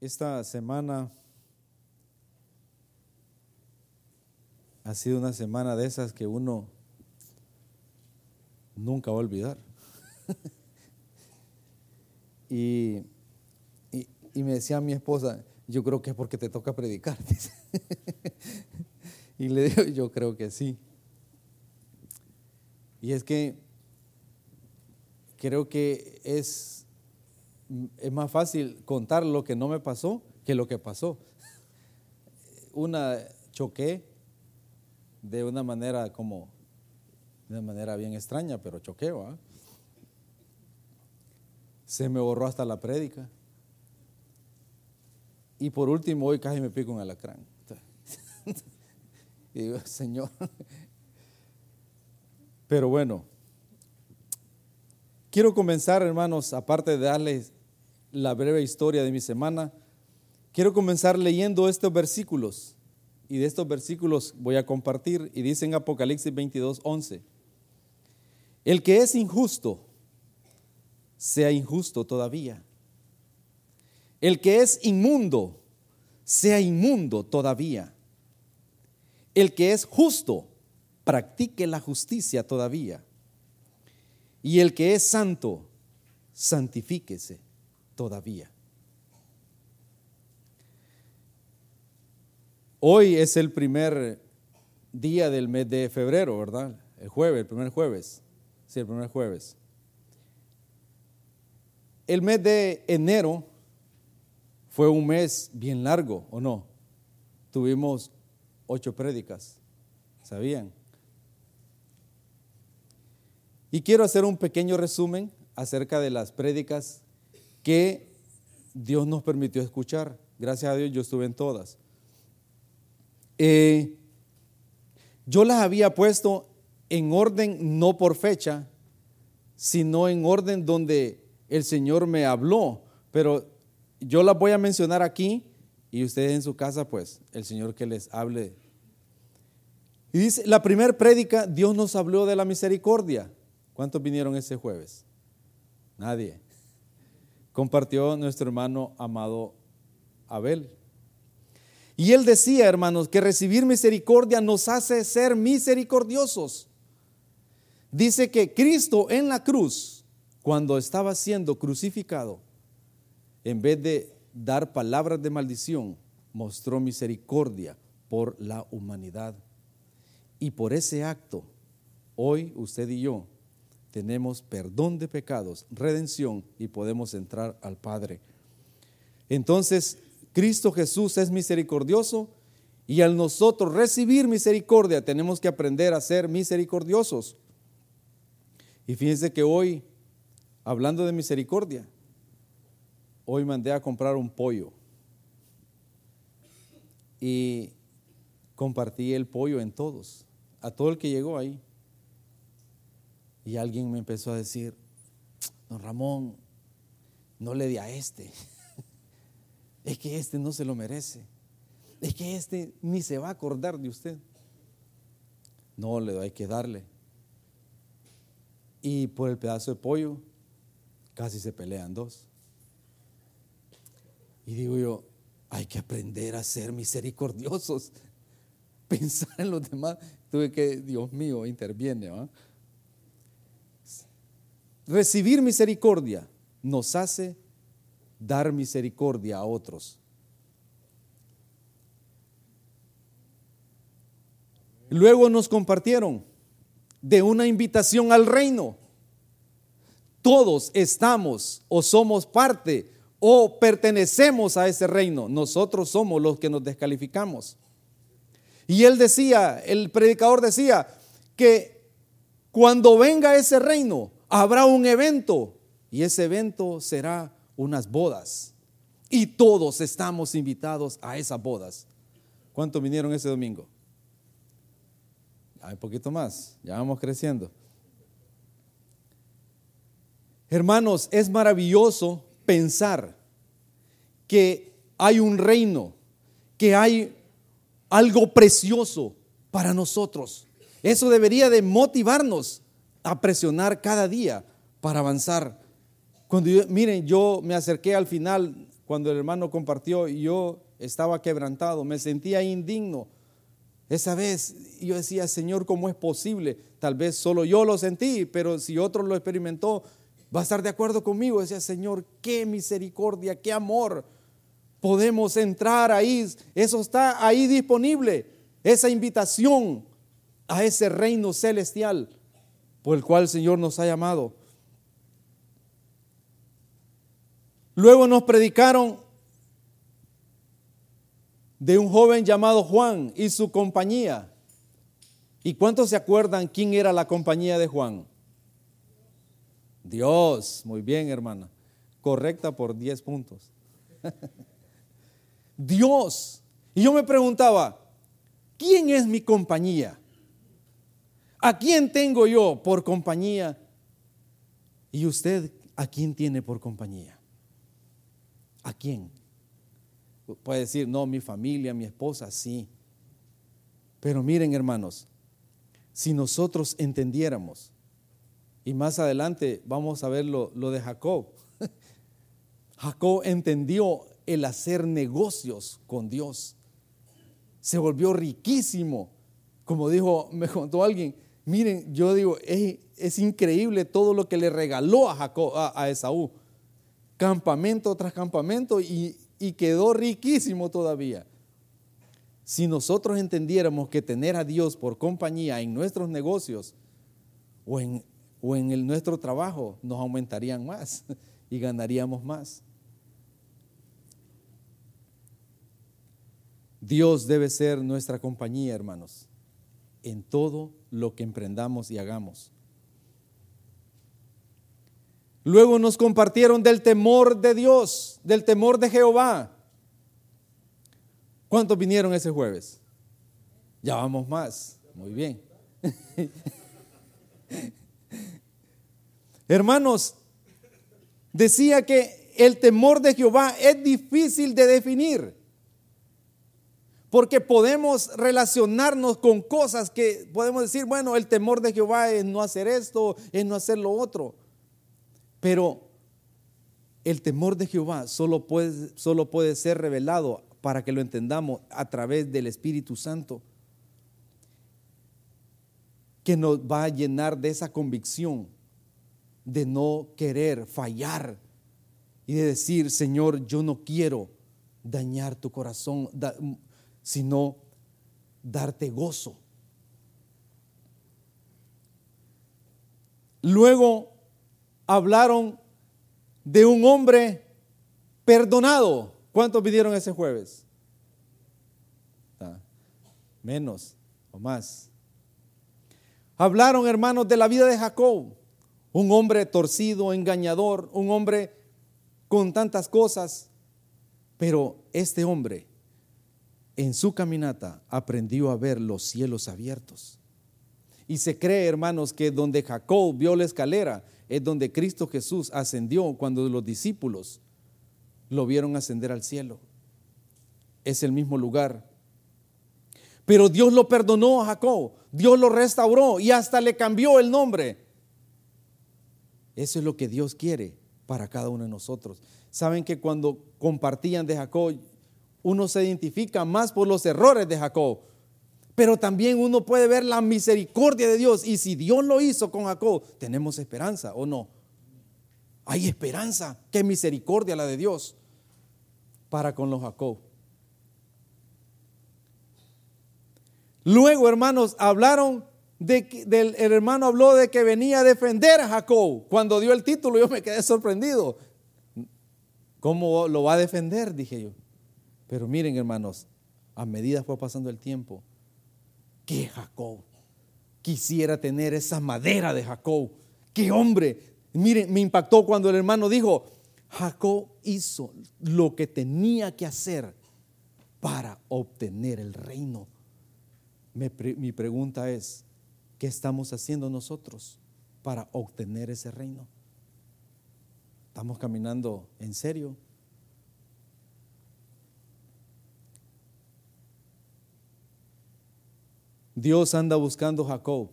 Esta semana ha sido una semana de esas que uno nunca va a olvidar. y, y, me decía mi esposa, yo creo que es porque te toca predicar. y le digo, yo creo que sí. Y es que creo que es, es más fácil contar lo que no me pasó que lo que pasó. Una choqué de una manera como, de una manera bien extraña, pero choqué, Se me borró hasta la prédica. Y por último, hoy casi me pico un alacrán. y digo, Señor. Pero bueno, quiero comenzar, hermanos, aparte de darles la breve historia de mi semana, quiero comenzar leyendo estos versículos y de estos versículos voy a compartir y dice en Apocalipsis 22, 11, el que es injusto, sea injusto todavía. El que es inmundo, sea inmundo todavía. El que es justo, practique la justicia todavía. Y el que es santo, santifíquese todavía. Hoy es el primer día del mes de febrero, ¿verdad? El jueves, el primer jueves. Sí, el primer jueves. El mes de enero fue un mes bien largo, ¿o no? Tuvimos ocho prédicas, ¿sabían? Y quiero hacer un pequeño resumen acerca de las prédicas que Dios nos permitió escuchar. Gracias a Dios yo estuve en todas. Eh, yo las había puesto en orden no por fecha, sino en orden donde el Señor me habló. Pero yo las voy a mencionar aquí y ustedes en su casa, pues, el Señor que les hable. Y dice, la primera prédica, Dios nos habló de la misericordia. ¿Cuántos vinieron ese jueves? Nadie. Compartió nuestro hermano amado Abel. Y él decía, hermanos, que recibir misericordia nos hace ser misericordiosos. Dice que Cristo en la cruz, cuando estaba siendo crucificado, en vez de dar palabras de maldición, mostró misericordia por la humanidad. Y por ese acto, hoy usted y yo tenemos perdón de pecados, redención y podemos entrar al Padre. Entonces, Cristo Jesús es misericordioso y al nosotros recibir misericordia tenemos que aprender a ser misericordiosos. Y fíjense que hoy, hablando de misericordia, hoy mandé a comprar un pollo y compartí el pollo en todos, a todo el que llegó ahí. Y alguien me empezó a decir, don Ramón, no le di a este es que este no se lo merece, es que este ni se va a acordar de usted. No, le hay que darle. Y por el pedazo de pollo, casi se pelean dos. Y digo yo, hay que aprender a ser misericordiosos, pensar en los demás. Tuve que, Dios mío, interviene. Recibir misericordia nos hace dar misericordia a otros. Luego nos compartieron de una invitación al reino. Todos estamos o somos parte o pertenecemos a ese reino. Nosotros somos los que nos descalificamos. Y él decía, el predicador decía, que cuando venga ese reino habrá un evento y ese evento será unas bodas. Y todos estamos invitados a esas bodas. ¿Cuántos vinieron ese domingo? Hay poquito más, ya vamos creciendo. Hermanos, es maravilloso pensar que hay un reino, que hay algo precioso para nosotros. Eso debería de motivarnos a presionar cada día para avanzar cuando miren, yo me acerqué al final, cuando el hermano compartió, yo estaba quebrantado, me sentía indigno. Esa vez yo decía, Señor, ¿cómo es posible? Tal vez solo yo lo sentí, pero si otro lo experimentó, va a estar de acuerdo conmigo. Decía, Señor, qué misericordia, qué amor. Podemos entrar ahí, eso está ahí disponible, esa invitación a ese reino celestial por el cual el Señor nos ha llamado. Luego nos predicaron de un joven llamado Juan y su compañía. ¿Y cuántos se acuerdan quién era la compañía de Juan? Dios, muy bien hermana, correcta por 10 puntos. Dios. Y yo me preguntaba, ¿quién es mi compañía? ¿A quién tengo yo por compañía? ¿Y usted a quién tiene por compañía? ¿A quién? Puede decir, no, mi familia, mi esposa, sí. Pero miren, hermanos, si nosotros entendiéramos, y más adelante vamos a ver lo, lo de Jacob, Jacob entendió el hacer negocios con Dios. Se volvió riquísimo. Como dijo, me contó alguien, miren, yo digo, es, increíble todo lo que le regaló a, Jacob, a Esaú campamento tras campamento y, quedó riquísimo todavía. Si nosotros entendiéramos que tener a Dios por compañía en nuestros negocios o en, o en nuestro trabajo nos aumentarían más y ganaríamos más. Dios debe ser nuestra compañía, hermanos, en todo lo que emprendamos y hagamos. Luego nos compartieron del temor de Dios, del temor de Jehová. ¿Cuántos vinieron ese jueves? Ya vamos más. Muy bien. Hermanos, decía que el temor de Jehová es difícil de definir. Porque podemos relacionarnos con cosas que podemos decir, bueno, el temor de Jehová es no hacer esto, es no hacer lo otro. Pero el temor de Jehová solo puede, solo puede ser revelado para que lo entendamos a través del Espíritu Santo, que nos va a llenar de esa convicción de no querer fallar y de decir, Señor, yo no quiero dañar tu corazón, sino darte gozo. Luego hablaron de un hombre perdonado. ¿Cuántos pidieron ese jueves? Menos o más. Hablaron, hermanos, de la vida de Jacob, un hombre torcido, engañador, un hombre con tantas cosas, pero este hombre en su caminata aprendió a ver los cielos abiertos. Y se cree, hermanos, que donde Jacob vio la escalera, es donde Cristo Jesús ascendió cuando los discípulos lo vieron ascender al cielo. Es el mismo lugar. Pero Dios lo perdonó a Jacob, Dios lo restauró y hasta le cambió el nombre. Eso es lo que Dios quiere para cada uno de nosotros. Saben que cuando compartían de Jacob, uno se identifica más por los errores de Jacob, pero también uno puede ver la misericordia de Dios. Y si Dios lo hizo con Jacob, tenemos esperanza o no. Hay esperanza. Qué misericordia la de Dios para con los Jacob. Luego, hermanos, hablaron de que, del el hermano habló de que venía a defender a Jacob. Cuando dio el título, yo me quedé sorprendido. ¿Cómo lo va a defender? Dije yo. Pero miren, hermanos, a medida fue pasando el tiempo, que Jacob quisiera tener esa madera de Jacob. Qué hombre. Miren, me impactó cuando el hermano dijo, Jacob hizo lo que tenía que hacer para obtener el reino. mi pregunta es, ¿qué estamos haciendo nosotros para obtener ese reino? ¿Estamos caminando en serio? Dios anda buscando a Jacob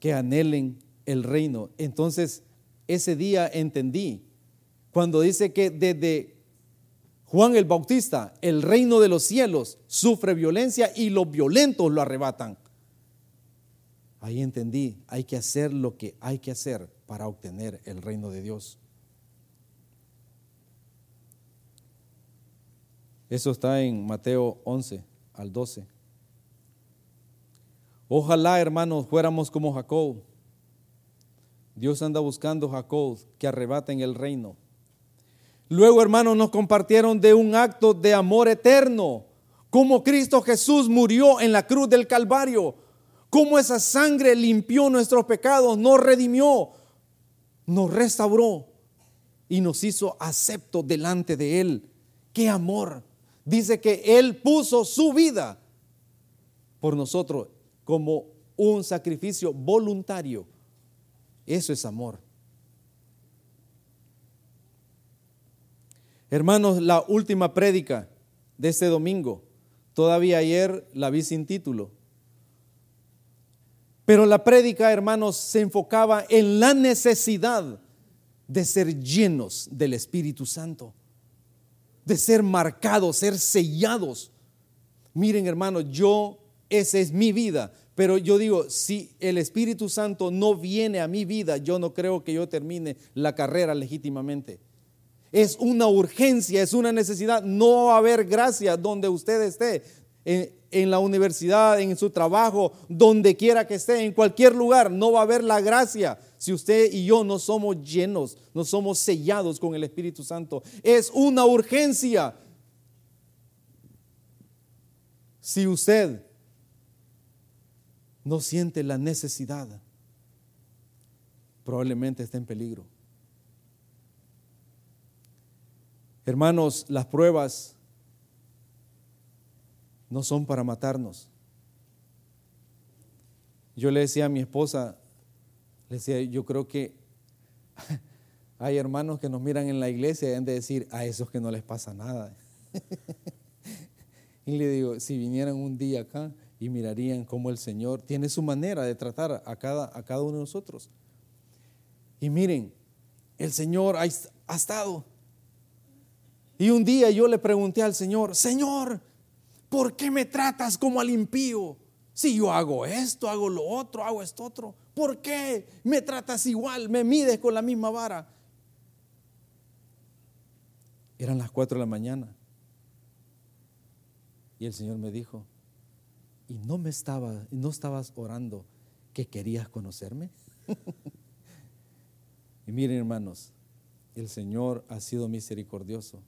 que anhelen el reino. Entonces, ese día entendí, cuando dice que desde Juan el Bautista, el reino de los cielos sufre violencia y los violentos lo arrebatan. Ahí entendí, hay que hacer lo que hay que hacer para obtener el reino de Dios. Eso está en Mateo 11 al 12. Ojalá, hermanos, fuéramos como Jacob. Dios anda buscando Jacob que arrebaten el reino. Luego, hermanos, nos compartieron de un acto de amor eterno, como Cristo Jesús murió en la cruz del Calvario, como esa sangre limpió nuestros pecados, nos redimió, nos restauró y nos hizo acepto delante de Él. ¡Qué amor! Dice que Él puso su vida por nosotros como un sacrificio voluntario. Eso es amor. Hermanos, la última prédica de este domingo, todavía ayer la vi sin título. Pero la prédica, hermanos, se enfocaba en la necesidad de ser llenos del Espíritu Santo, de ser marcados, ser sellados. Miren, hermanos, yo, esa es mi vida, pero yo digo, si el Espíritu Santo no viene a mi vida, yo no creo que yo termine la carrera legítimamente. Es una urgencia, es una necesidad. No va a haber gracia donde usted esté, en, la universidad, en su trabajo, donde quiera que esté, en cualquier lugar. No va a haber la gracia si usted y yo no somos llenos, no somos sellados con el Espíritu Santo. Es una urgencia. Si usted no siente la necesidad, probablemente está en peligro. Hermanos, las pruebas no son para matarnos. Yo le decía a mi esposa, le decía, yo creo que hay hermanos que nos miran en la iglesia y han de decir a esos que no les pasa nada. y le digo, si vinieran un día acá, y mirarían cómo el Señor tiene su manera de tratar a cada, a cada uno de nosotros. Y miren, el Señor ha, ha estado. Y un día yo le pregunté al Señor, Señor, ¿por qué me tratas como al impío? Si yo hago esto, hago lo otro, hago esto otro, ¿por qué me tratas igual? Me mides con la misma vara. Eran las cuatro de la mañana. Y el Señor me dijo, y no me estaba, no estabas orando que querías conocerme. y miren, hermanos, el Señor ha sido misericordioso.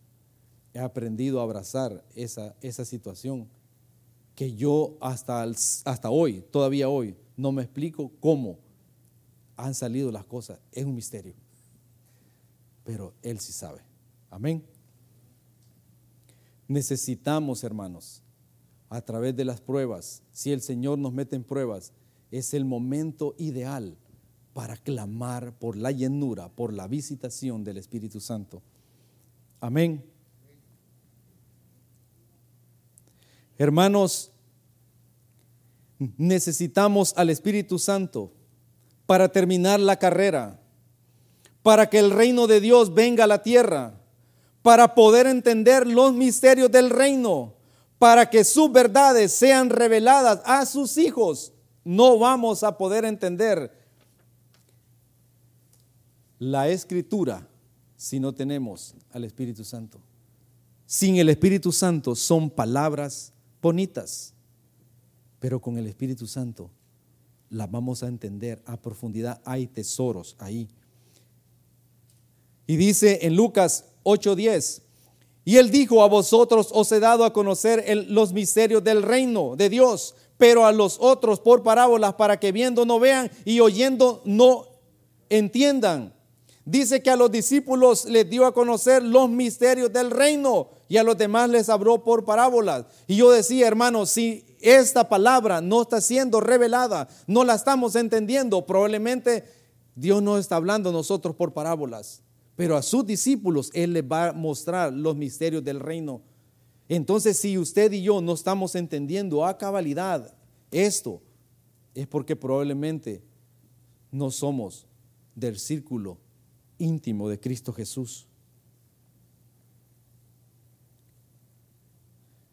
He aprendido a abrazar esa, esa situación que yo hasta, hasta hoy, todavía hoy, no me explico cómo han salido las cosas. Es un misterio. Pero Él sí sabe. Amén. Necesitamos, hermanos, a través de las pruebas, si el Señor nos mete en pruebas, es el momento ideal para clamar por la llenura, por la visitación del Espíritu Santo. Amén. Hermanos, necesitamos al Espíritu Santo para terminar la carrera, para que el reino de Dios venga a la tierra, para poder entender los misterios del reino para que sus verdades sean reveladas a sus hijos, no vamos a poder entender la escritura si no tenemos al Espíritu Santo. Sin el Espíritu Santo son palabras bonitas, pero con el Espíritu Santo las vamos a entender a profundidad. Hay tesoros ahí. Y dice en Lucas 8:10, y él dijo, a vosotros os he dado a conocer los misterios del reino de Dios, pero a los otros por parábolas para que viendo no vean y oyendo no entiendan. Dice que a los discípulos les dio a conocer los misterios del reino y a los demás les habló por parábolas. Y yo decía, hermano, si esta palabra no está siendo revelada, no la estamos entendiendo, probablemente Dios no está hablando a nosotros por parábolas pero a sus discípulos Él les va a mostrar los misterios del reino. Entonces, si usted y yo no estamos entendiendo a cabalidad esto, es porque probablemente no somos del círculo íntimo de Cristo Jesús.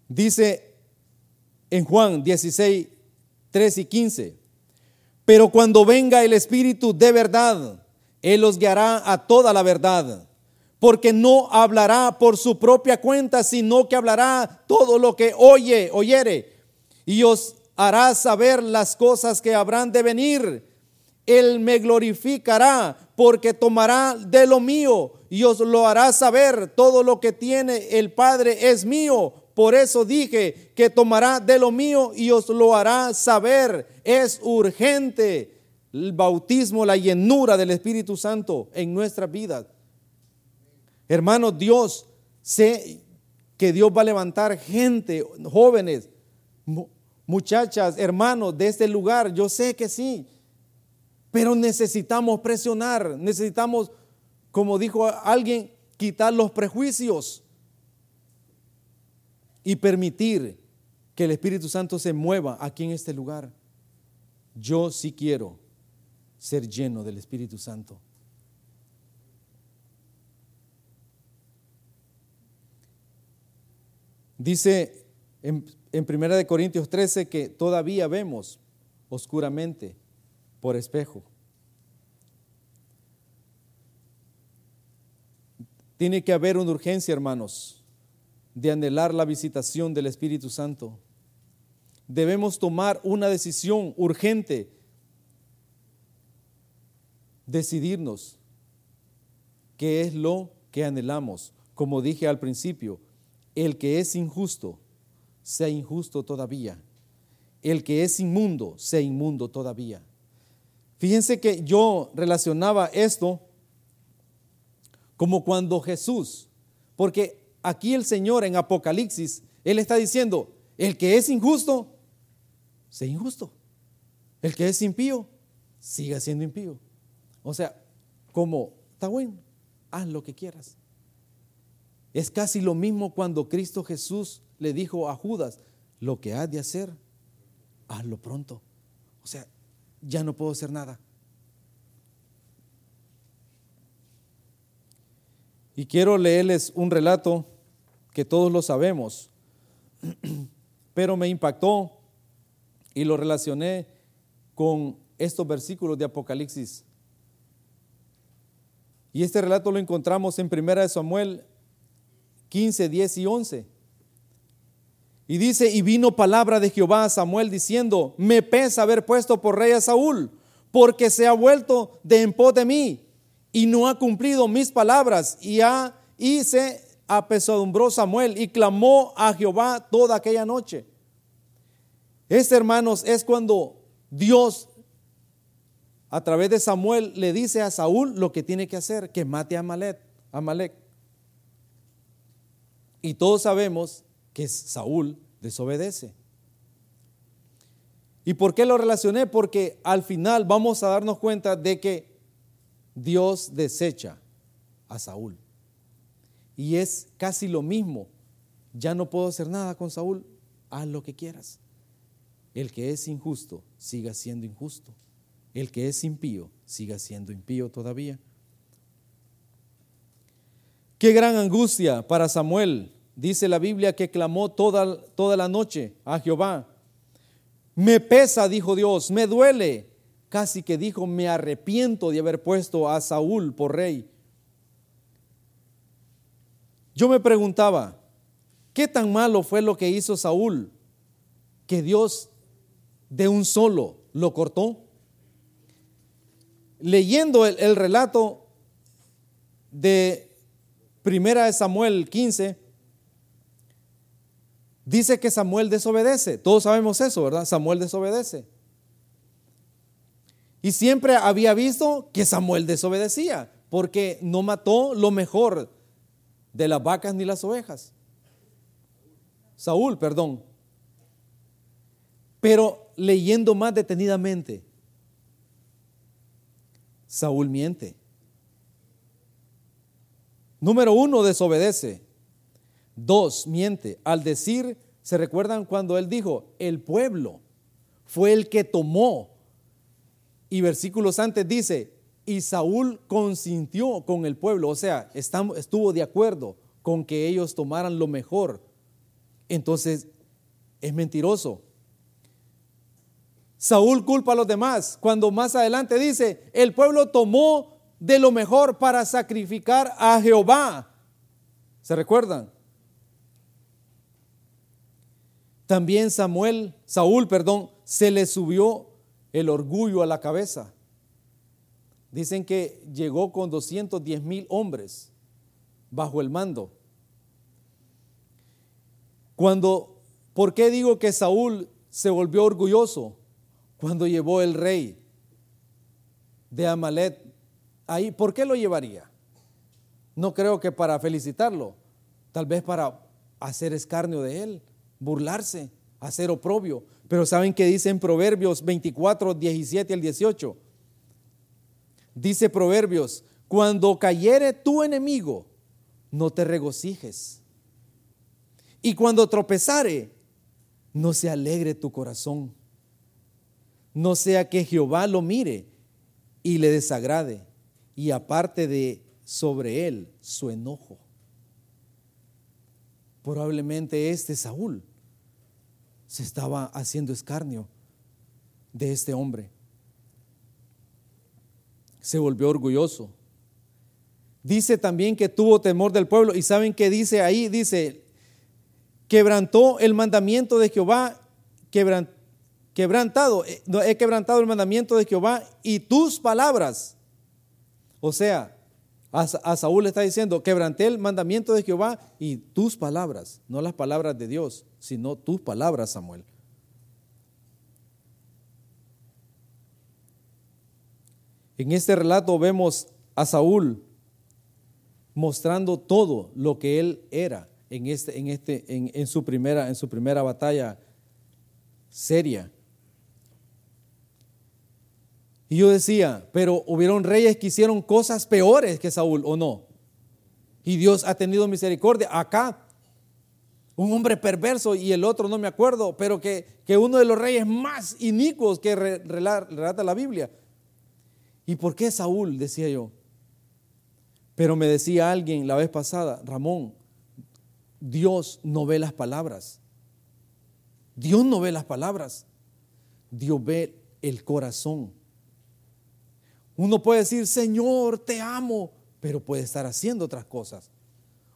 Dice en Juan 16, 3 y 15, pero cuando venga el Espíritu de verdad, él los guiará a toda la verdad, porque no hablará por su propia cuenta, sino que hablará todo lo que oye, oyere, y os hará saber las cosas que habrán de venir. Él me glorificará porque tomará de lo mío y os lo hará saber. Todo lo que tiene el Padre es mío. Por eso dije que tomará de lo mío y os lo hará saber. Es urgente el bautismo, la llenura del Espíritu Santo en nuestras vidas. Hermanos, Dios, sé que Dios va a levantar gente, jóvenes, muchachas, hermanos de este lugar. Yo sé que sí. Pero necesitamos presionar, necesitamos, como dijo alguien, quitar los prejuicios y permitir que el Espíritu Santo se mueva aquí en este lugar. Yo sí quiero ser lleno del Espíritu Santo. Dice en, en Primera de Corintios 13 que todavía vemos oscuramente por espejo. Tiene que haber una urgencia, hermanos de anhelar la visitación del Espíritu Santo. Debemos tomar una decisión urgente, decidirnos qué es lo que anhelamos. Como dije al principio, el que es injusto, sea injusto todavía. El que es inmundo, sea inmundo todavía. Fíjense que yo relacionaba esto como cuando Jesús, porque aquí el Señor en Apocalipsis, Él está diciendo, el que es injusto, sea injusto. El que es impío, siga siendo impío. O sea, como, está bueno, haz lo que quieras. Es casi lo mismo cuando Cristo Jesús le dijo a Judas, lo que has de hacer, hazlo pronto. O sea, ya no puedo hacer nada. Y quiero leerles un relato que todos lo sabemos, pero me impactó y lo relacioné con estos versículos de Apocalipsis. Y este relato lo encontramos en 1 Samuel 15, 10 y 11. Y dice, y vino palabra de Jehová a Samuel diciendo, me pesa haber puesto por rey a Saúl, porque se ha vuelto de en pos de mí y no ha cumplido mis palabras y, ha, y se apesadumbró Samuel y clamó a Jehová toda aquella noche. Este, hermanos, es cuando Dios, a través de Samuel, le dice a Saúl lo que tiene que hacer, que mate a Amalek. Y todos sabemos que Saúl desobedece. ¿Y por qué lo relacioné? Porque al final vamos a darnos cuenta de que Dios desecha a Saúl. Y es casi lo mismo. Ya no puedo hacer nada con Saúl. Haz lo que quieras. El que es injusto, siga siendo injusto. El que es impío, siga siendo impío todavía. Qué gran angustia para Samuel. Dice la Biblia que clamó toda, toda la noche a Jehová. Me pesa, dijo Dios, me duele. Casi que dijo, me arrepiento de haber puesto a Saúl por rey yo me preguntaba, ¿qué tan malo fue lo que hizo Saúl que Dios de un solo lo cortó? Leyendo el, relato de Primera de Samuel 15, dice que Samuel desobedece. Todos sabemos eso, ¿verdad? Samuel desobedece. Y siempre había visto que Samuel desobedecía, porque no mató lo mejor de las vacas ni las ovejas. Saúl, perdón. Pero leyendo más detenidamente, Saúl miente. Número uno, desobedece. Dos, miente. Al decir, ¿se recuerdan cuando él dijo, el pueblo fue el que tomó? Y versículos antes dice, y Saúl consintió con el pueblo, o sea, estuvo de acuerdo con que ellos tomaran lo mejor. entonces es mentiroso. Saúl culpa a los demás cuando más adelante dice, el pueblo tomó de lo mejor para sacrificar a Jehová. ¿Se recuerdan? También Samuel, Saúl, perdón, se le subió el orgullo a la cabeza. Dicen que llegó con 210 mil hombres bajo el mando. Cuando, ¿por qué digo que Saúl se volvió orgulloso? Cuando llevó el rey de Amalet ahí, ¿por qué lo llevaría? No creo que para felicitarlo, tal vez para hacer escarnio de él, burlarse, hacer oprobio. Pero ¿saben qué dice en Proverbios 24, 17 al 18? Dice Proverbios, cuando cayere tu enemigo, no te regocijes. Y cuando tropezare, no se alegre tu corazón. No sea que Jehová lo mire y le desagrade y aparte de sobre él su enojo. Probablemente este Saúl se estaba haciendo escarnio de este hombre. Se volvió orgulloso. Dice también que tuvo temor del pueblo. ¿Y saben qué dice ahí? Dice, quebrantó el mandamiento de Jehová, quebrantado, eh, he quebrantado el mandamiento de Jehová y tus palabras o sea, a, Saúl le está diciendo, quebranté el mandamiento de Jehová y tus palabras, no las palabras de Dios, sino tus palabras, Samuel. En este relato vemos a Saúl mostrando todo lo que él era en, este, en, este, en, su, primera, en su primera batalla seria. Y yo decía, pero hubieron reyes que hicieron cosas peores que Saúl, ¿o no? Y Dios ha tenido misericordia. Acá, un hombre perverso y el otro no me acuerdo, pero que, que uno de los reyes más inicuos que relata la Biblia. ¿Y por qué Saúl? Decía yo. Pero me decía alguien la vez pasada, Ramón, Dios no ve las palabras. Dios no ve las palabras. Dios ve el corazón. Uno puede decir, Señor, te amo, pero puede estar haciendo otras cosas.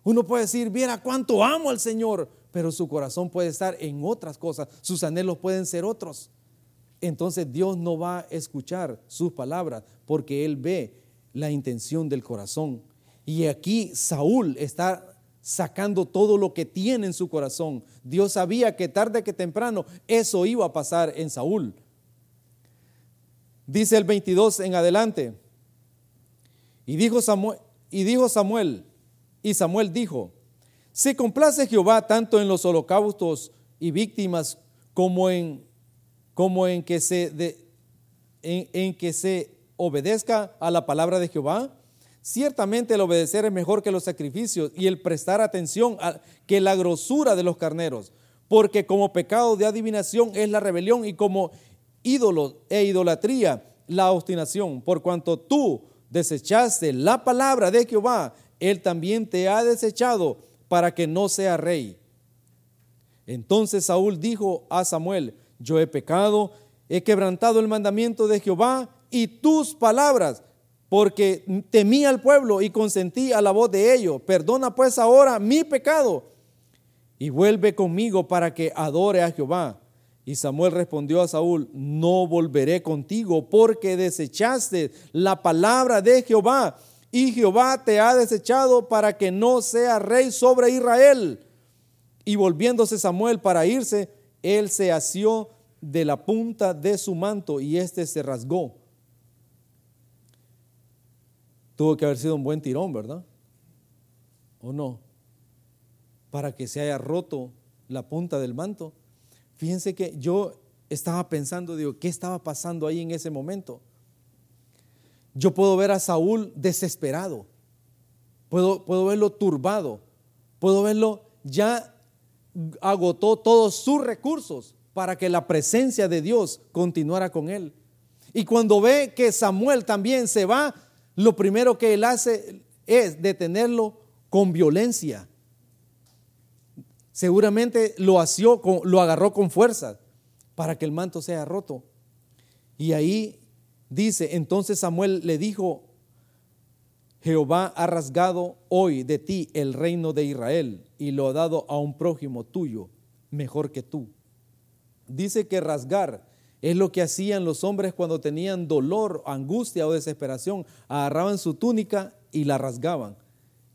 Uno puede decir, viera cuánto amo al Señor, pero su corazón puede estar en otras cosas, sus anhelos pueden ser otros. Entonces Dios no va a escuchar sus palabras porque Él ve la intención del corazón. Y aquí Saúl está sacando todo lo que tiene en su corazón. Dios sabía que tarde que temprano eso iba a pasar en Saúl. Dice el 22 en adelante. Y dijo Samuel, y dijo Samuel, y Samuel dijo, se complace Jehová tanto en los holocaustos y víctimas como en, como en que se en, que se obedezca a la palabra de Jehová. Ciertamente el obedecer es mejor que los sacrificios y el prestar atención que la grosura de los carneros, porque como pecado de adivinación es la rebelión y como ídolos e idolatría, la obstinación, por cuanto tú desechaste la palabra de Jehová, él también te ha desechado para que no sea rey. Entonces Saúl dijo a Samuel, yo he pecado, he quebrantado el mandamiento de Jehová y tus palabras, porque temí al pueblo y consentí a la voz de ellos. Perdona pues ahora mi pecado y vuelve conmigo para que adore a Jehová. Y Samuel respondió a Saúl, no volveré contigo porque desechaste la palabra de Jehová y Jehová te ha desechado para que no sea rey sobre Israel. Y volviéndose Samuel para irse, él se asió de la punta de su manto y éste se rasgó. Tuvo que haber sido un buen tirón, ¿verdad? ¿O no? Para que se haya roto la punta del manto. Fíjense que yo estaba pensando, digo, ¿qué estaba pasando ahí en ese momento? Yo puedo ver a Saúl desesperado, puedo, puedo verlo turbado, puedo verlo ya agotó todos sus recursos para que la presencia de Dios continuara con él. Y cuando ve que Samuel también se va, lo primero que él hace es detenerlo con violencia. Seguramente lo lo agarró con fuerza para que el manto sea roto. Y ahí dice, entonces Samuel le dijo, Jehová ha rasgado hoy de ti el reino de Israel y lo ha dado a un prójimo tuyo, mejor que tú. Dice que rasgar es lo que hacían los hombres cuando tenían dolor, angustia o desesperación. Agarraban su túnica y la rasgaban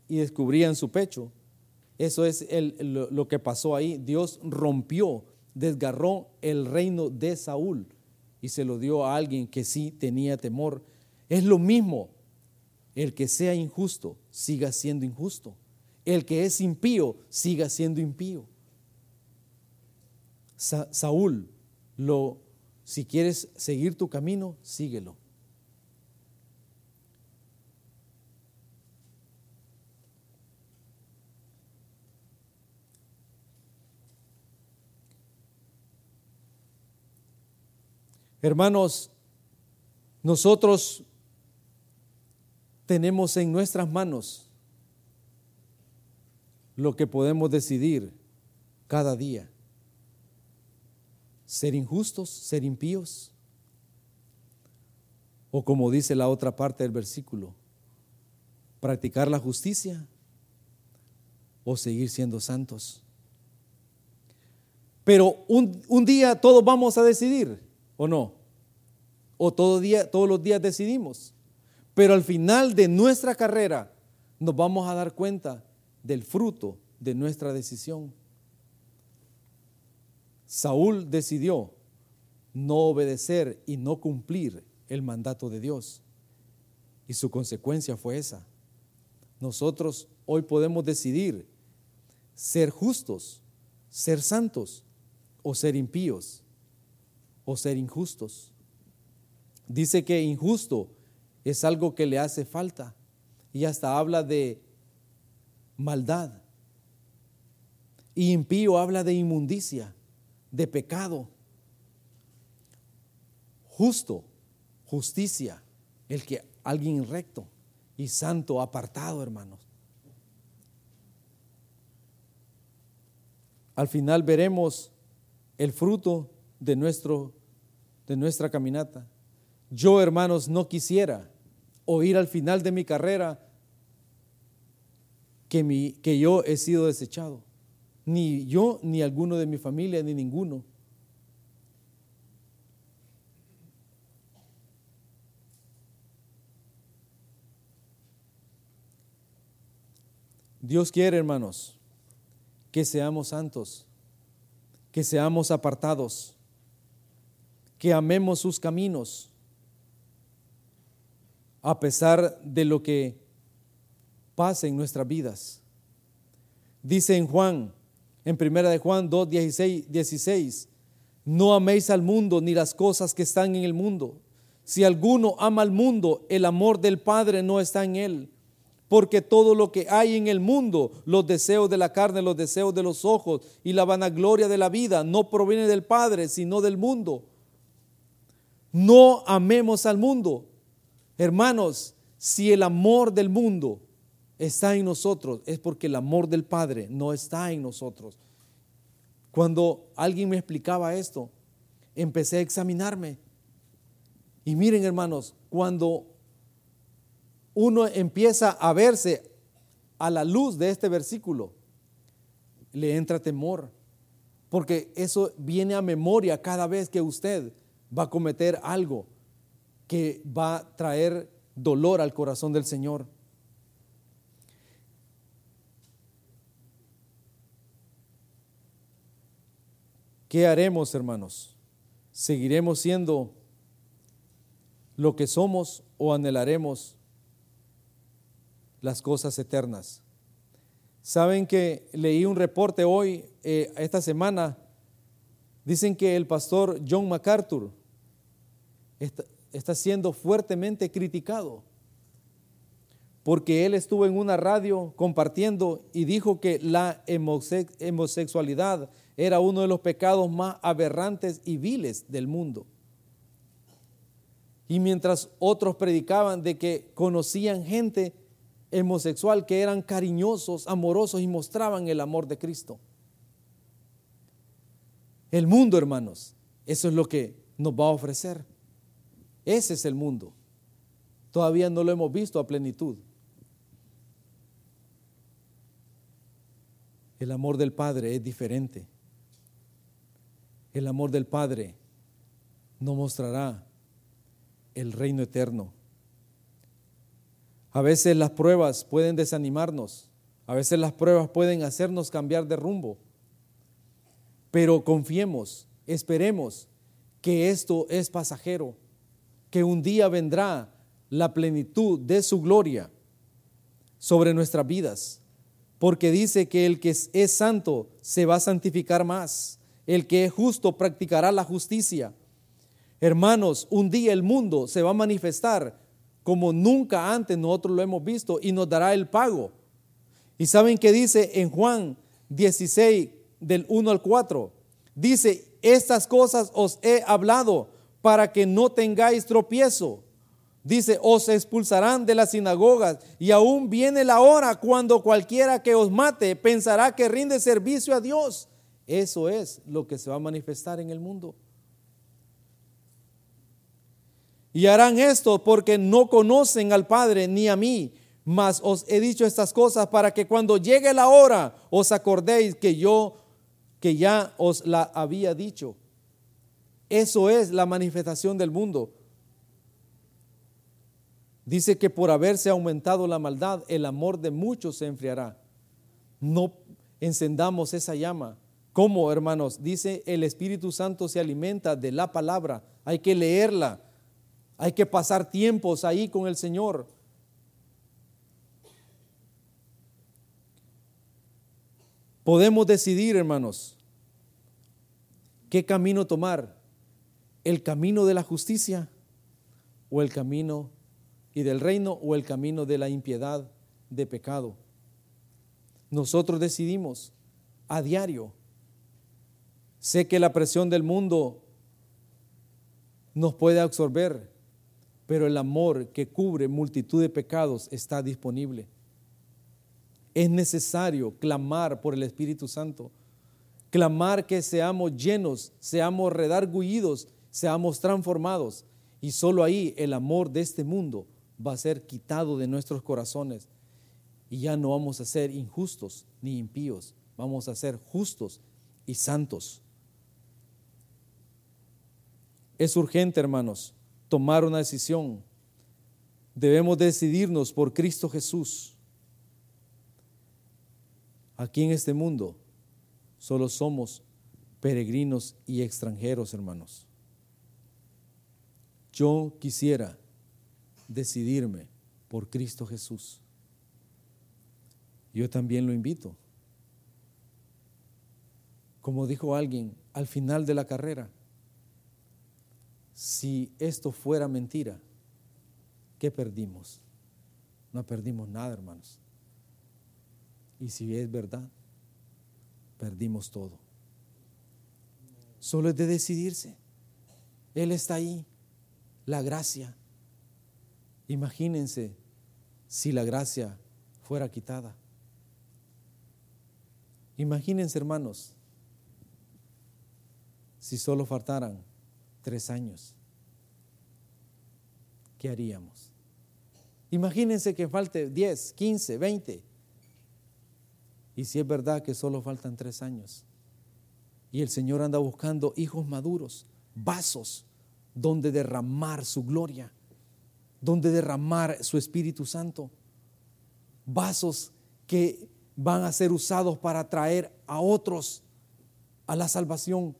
y descubrían su pecho. Eso es lo, que pasó ahí. Dios rompió, desgarró el reino de Saúl y se lo dio a alguien que sí tenía temor. Es lo mismo. El que sea injusto, siga siendo injusto. El que es impío, siga siendo impío. Saúl lo si quieres seguir tu camino, síguelo. Hermanos, nosotros tenemos en nuestras manos lo que podemos decidir cada día ser injustos, ser impíos. O como dice la otra parte del versículo, practicar la justicia o seguir siendo santos. Pero un, día todos vamos a decidir, ¿o no? O todo día, todos los días decidimos. Pero al final de nuestra carrera nos vamos a dar cuenta del fruto de nuestra decisión. Saúl decidió no obedecer y no cumplir el mandato de Dios. Y su consecuencia fue esa. Nosotros hoy podemos decidir ser justos, ser santos o ser impíos o ser injustos. Dice que injusto es algo que le hace falta y hasta habla de maldad. Y impío habla de inmundicia de pecado. Justo, justicia, el que alguien recto y santo, apartado, hermanos. Al final veremos el fruto de, nuestro, de nuestra caminata. Yo, hermanos, no quisiera oír al final de mi carrera que, mi, que yo he sido desechado. Ni yo, ni alguno de mi familia, ni ninguno. Dios quiere, hermanos, que seamos santos, que seamos apartados, que amemos sus caminos, a pesar de lo que pase en nuestras vidas. Dice en Juan en primera de Juan 2, 16, 16, no améis al mundo ni las cosas que están en el mundo. Si alguno ama al mundo, el amor del Padre no está en él. Porque todo lo que hay en el mundo, los deseos de la carne, los deseos de los ojos y la vanagloria de la vida, no proviene del Padre, sino del mundo. No amemos al mundo. Hermanos, si el amor del mundo está en nosotros es porque el amor del Padre no está en nosotros. Cuando alguien me explicaba esto, empecé a examinarme. Y miren hermanos, cuando uno empieza a verse a la luz de este versículo, le entra temor, porque eso viene a memoria cada vez que usted va a cometer algo que va a traer dolor al corazón del Señor. ¿Qué haremos, hermanos? ¿Seguiremos siendo lo que somos o anhelaremos las cosas eternas? Saben que leí un reporte hoy, eh, esta semana, dicen que el pastor John MacArthur está, siendo fuertemente criticado porque él estuvo en una radio compartiendo y dijo que la homosexualidad era uno de los pecados más aberrantes y viles del mundo. Y mientras otros predicaban de que conocían gente homosexual que eran cariñosos, amorosos y mostraban el amor de Cristo. El mundo, hermanos, eso es lo que nos va a ofrecer. Ese es el mundo. Todavía no lo hemos visto a plenitud. El amor del Padre es diferente. El amor del Padre nos mostrará el reino eterno. A veces las pruebas pueden desanimarnos, a veces las pruebas pueden hacernos cambiar de rumbo, pero confiemos, esperemos que esto es pasajero, que un día vendrá la plenitud de su gloria sobre nuestras vidas, porque dice que el que es santo se va a santificar más, el que es justo practicará la justicia. Hermanos, un día el mundo se va a manifestar como nunca antes nosotros lo hemos visto y nos dará el pago. Y saben que dice en Juan 16 del 1 al 4, dice, estas cosas os he hablado para que no tengáis tropiezo. Dice, os expulsarán de las sinagogas y aún viene la hora cuando cualquiera que os mate pensará que rinde servicio a Dios. Eso es lo que se va a manifestar en el mundo. Y harán esto porque no conocen al Padre ni a mí. Mas os he dicho estas cosas para que cuando llegue la hora os acordéis que yo, que ya os la había dicho. Eso es la manifestación del mundo. Dice que por haberse aumentado la maldad, el amor de muchos se enfriará. No encendamos esa llama. ¿Cómo, hermanos? Dice, el Espíritu Santo se alimenta de la palabra. Hay que leerla hay que pasar tiempos ahí con el Señor. Podemos decidir, hermanos, qué camino tomar. El camino de la justicia o el camino y del reino o el camino de la impiedad de pecado. Nosotros decidimos a diario. Sé que la presión del mundo nos puede absorber, pero el amor que cubre multitud de pecados está disponible. Es necesario clamar por el Espíritu Santo, clamar que seamos llenos, seamos redargullidos, seamos transformados. Y solo ahí el amor de este mundo va a ser quitado de nuestros corazones. Y ya no vamos a ser injustos ni impíos, vamos a ser justos y santos. Es urgente, hermanos, tomar una decisión. Debemos decidirnos por Cristo Jesús. Aquí en este mundo solo somos peregrinos y extranjeros, hermanos. Yo quisiera decidirme por Cristo Jesús. Yo también lo invito. Como dijo alguien al final de la carrera, si esto fuera mentira, ¿qué perdimos? No perdimos nada, hermanos. Y si es verdad, perdimos todo. Solo es de decidirse. Él está ahí, la gracia. Imagínense si la gracia fuera quitada. Imagínense, hermanos, si solo faltaran tres años. ¿Qué haríamos? Imagínense que falte 10, 15, 20. Y si es verdad que solo faltan tres años. Y el Señor anda buscando hijos maduros, vasos donde derramar su gloria, donde derramar su Espíritu Santo. Vasos que van a ser usados para traer a otros a la salvación.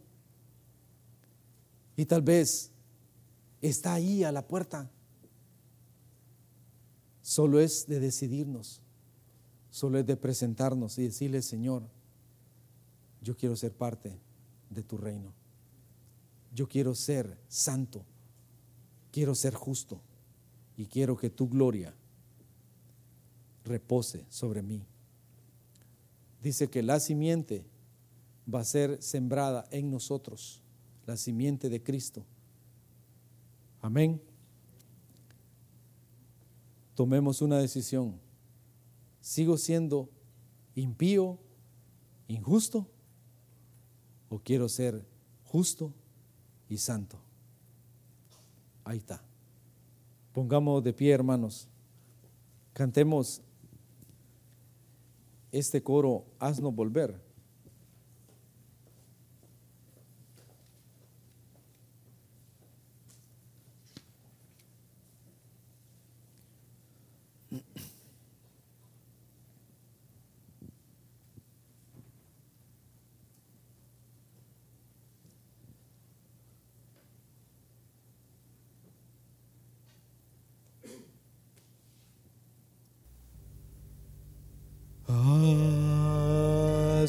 Y tal vez está ahí a la puerta. Solo es de decidirnos, solo es de presentarnos y decirle, Señor, yo quiero ser parte de tu reino. Yo quiero ser santo, quiero ser justo y quiero que tu gloria repose sobre mí. Dice que la simiente va a ser sembrada en nosotros la simiente de Cristo. Amén. Tomemos una decisión. ¿Sigo siendo impío, injusto? ¿O quiero ser justo y santo. Ahí está. Pongamos de pie, hermanos. Cantemos este coro, haznos volver.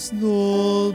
Haznos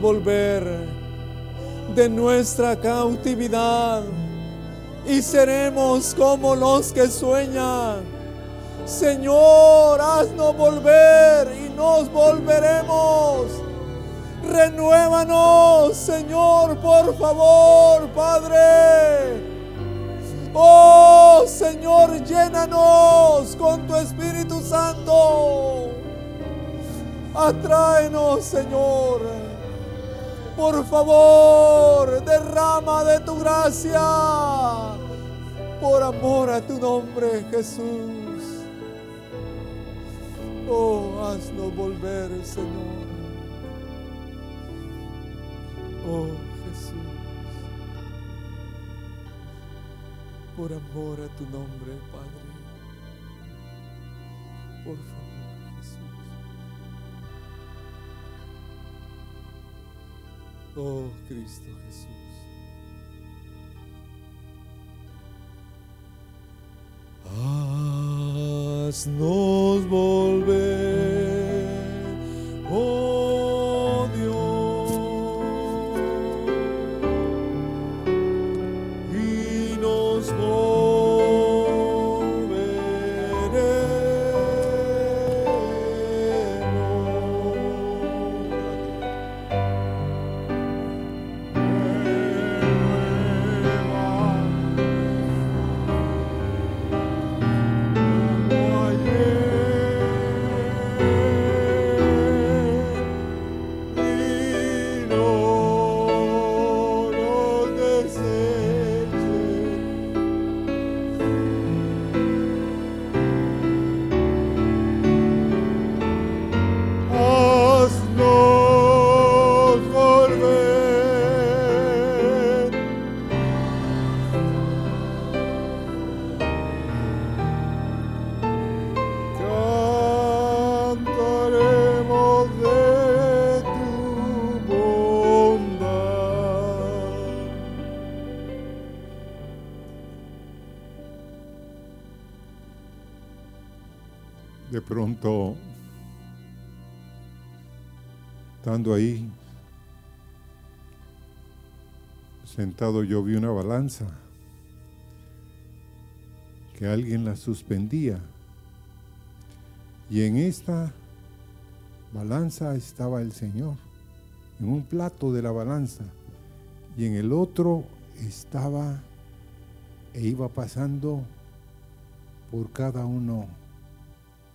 volver de nuestra cautividad y seremos como los que sueñan. Señor, haznos volver y nos volveremos. Renuévanos, Señor, por favor, Padre. Oh, Señor, llénanos con tu Espíritu Santo. Atráenos, Señor. Por favor, derrama de tu gracia. Por amor a tu nombre, Jesús. Oh, haznos volver, Señor. Oh, Jesús. Por amor a tu nombre, Padre. Por favor, Oh, Cristo Jesús. Haznos volver, ahí, sentado yo vi una balanza, que alguien la suspendía. Y en esta balanza estaba el Señor, en un plato de la balanza, y en el otro estaba e iba pasando por cada uno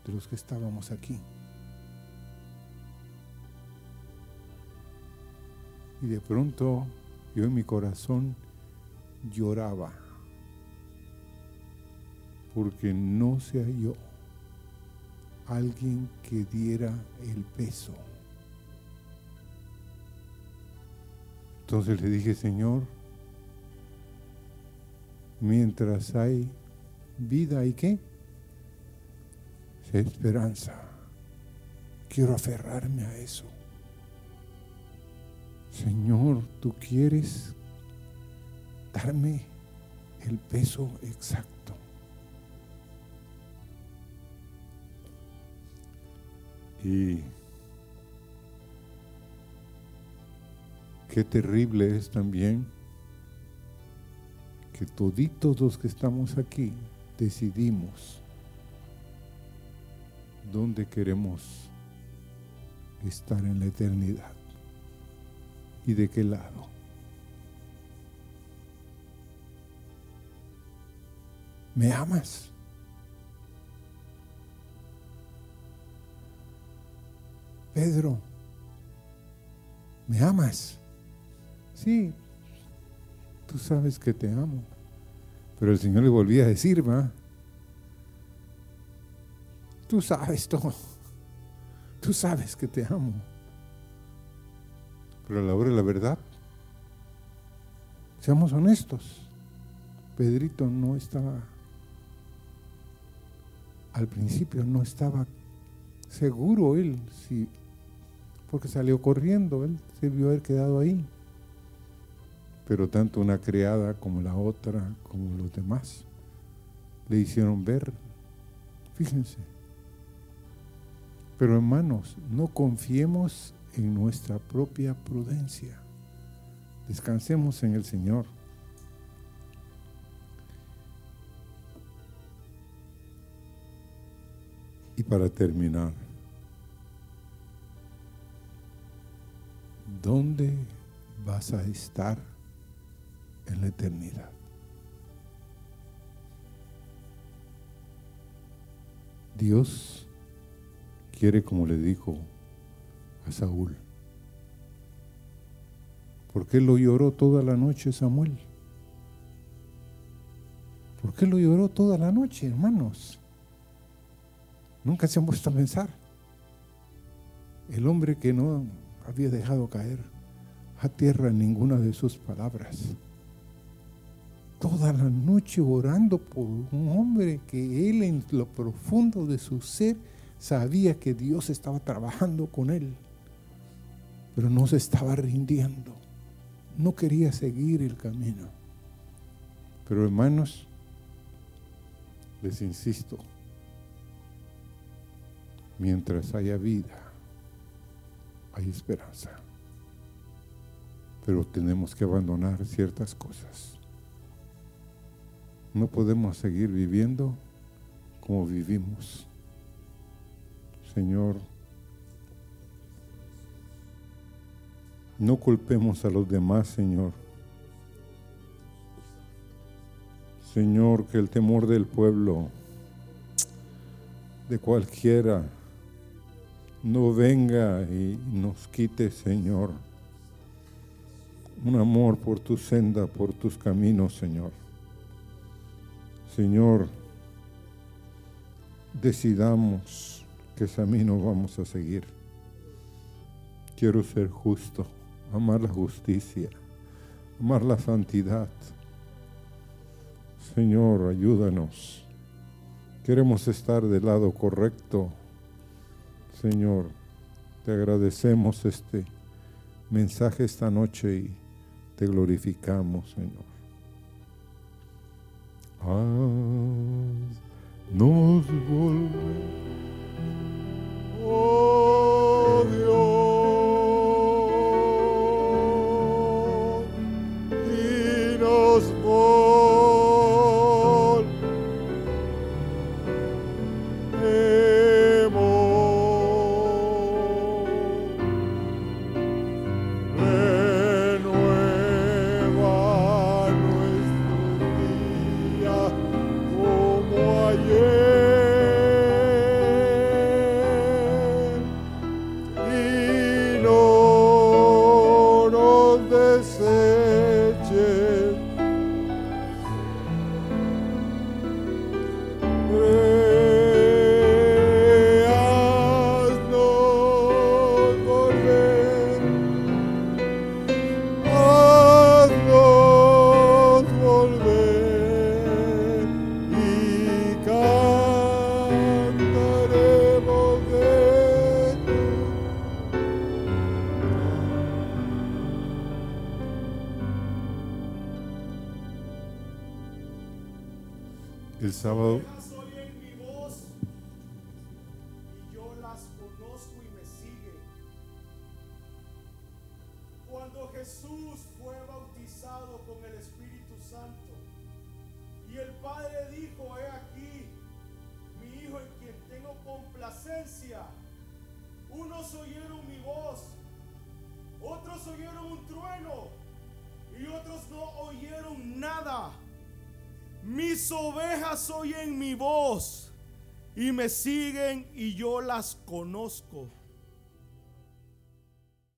de los que estábamos aquí. Y de pronto yo en mi corazón lloraba porque no se halló alguien que diera el peso. Entonces le dije, Señor, mientras hay vida y qué? Esperanza. Quiero aferrarme a eso. Señor, tú quieres darme el peso exacto. Y qué terrible es también que toditos los que estamos aquí decidimos dónde queremos estar en la eternidad y de qué lado. ¿Me amas? Pedro, ¿me amas? Sí, tú sabes que te amo. Pero el Señor le volvía a decir, va, tú sabes todo, tú sabes que te amo. Pero a la hora de la verdad, seamos honestos, Pedrito no estaba, al principio no estaba seguro él, si, porque salió corriendo, él se vio haber quedado ahí. Pero tanto una criada como la otra, como los demás, le hicieron ver, fíjense. Pero hermanos, no confiemos en nuestra propia prudencia. Descansemos en el Señor. Y para terminar, ¿dónde vas a estar en la eternidad? Dios quiere, como le dijo a Saúl. ¿Por qué lo lloró toda la noche Samuel? ¿Por qué lo lloró toda la noche, hermanos? Nunca se han puesto a pensar. El hombre que no había dejado caer a tierra ninguna de sus palabras. Toda la noche orando por un hombre que él en lo profundo de su ser sabía que Dios estaba trabajando con él pero no se estaba rindiendo. No quería seguir el camino. Pero hermanos, les insisto, mientras haya vida, hay esperanza. Pero tenemos que abandonar ciertas cosas. No podemos seguir viviendo como vivimos. Señor, No culpemos a los demás, Señor. Señor, que el temor del pueblo, de cualquiera, no venga y nos quite, Señor, un amor por tu senda, por tus caminos, Señor. Señor, decidamos qué camino vamos a seguir. Quiero ser justo amar la justicia, amar la santidad. Señor, ayúdanos. Queremos estar del lado correcto. Señor, te agradecemos este mensaje esta noche y te glorificamos, Señor. nos volvemos. oyen mi voz y me siguen y yo las conozco.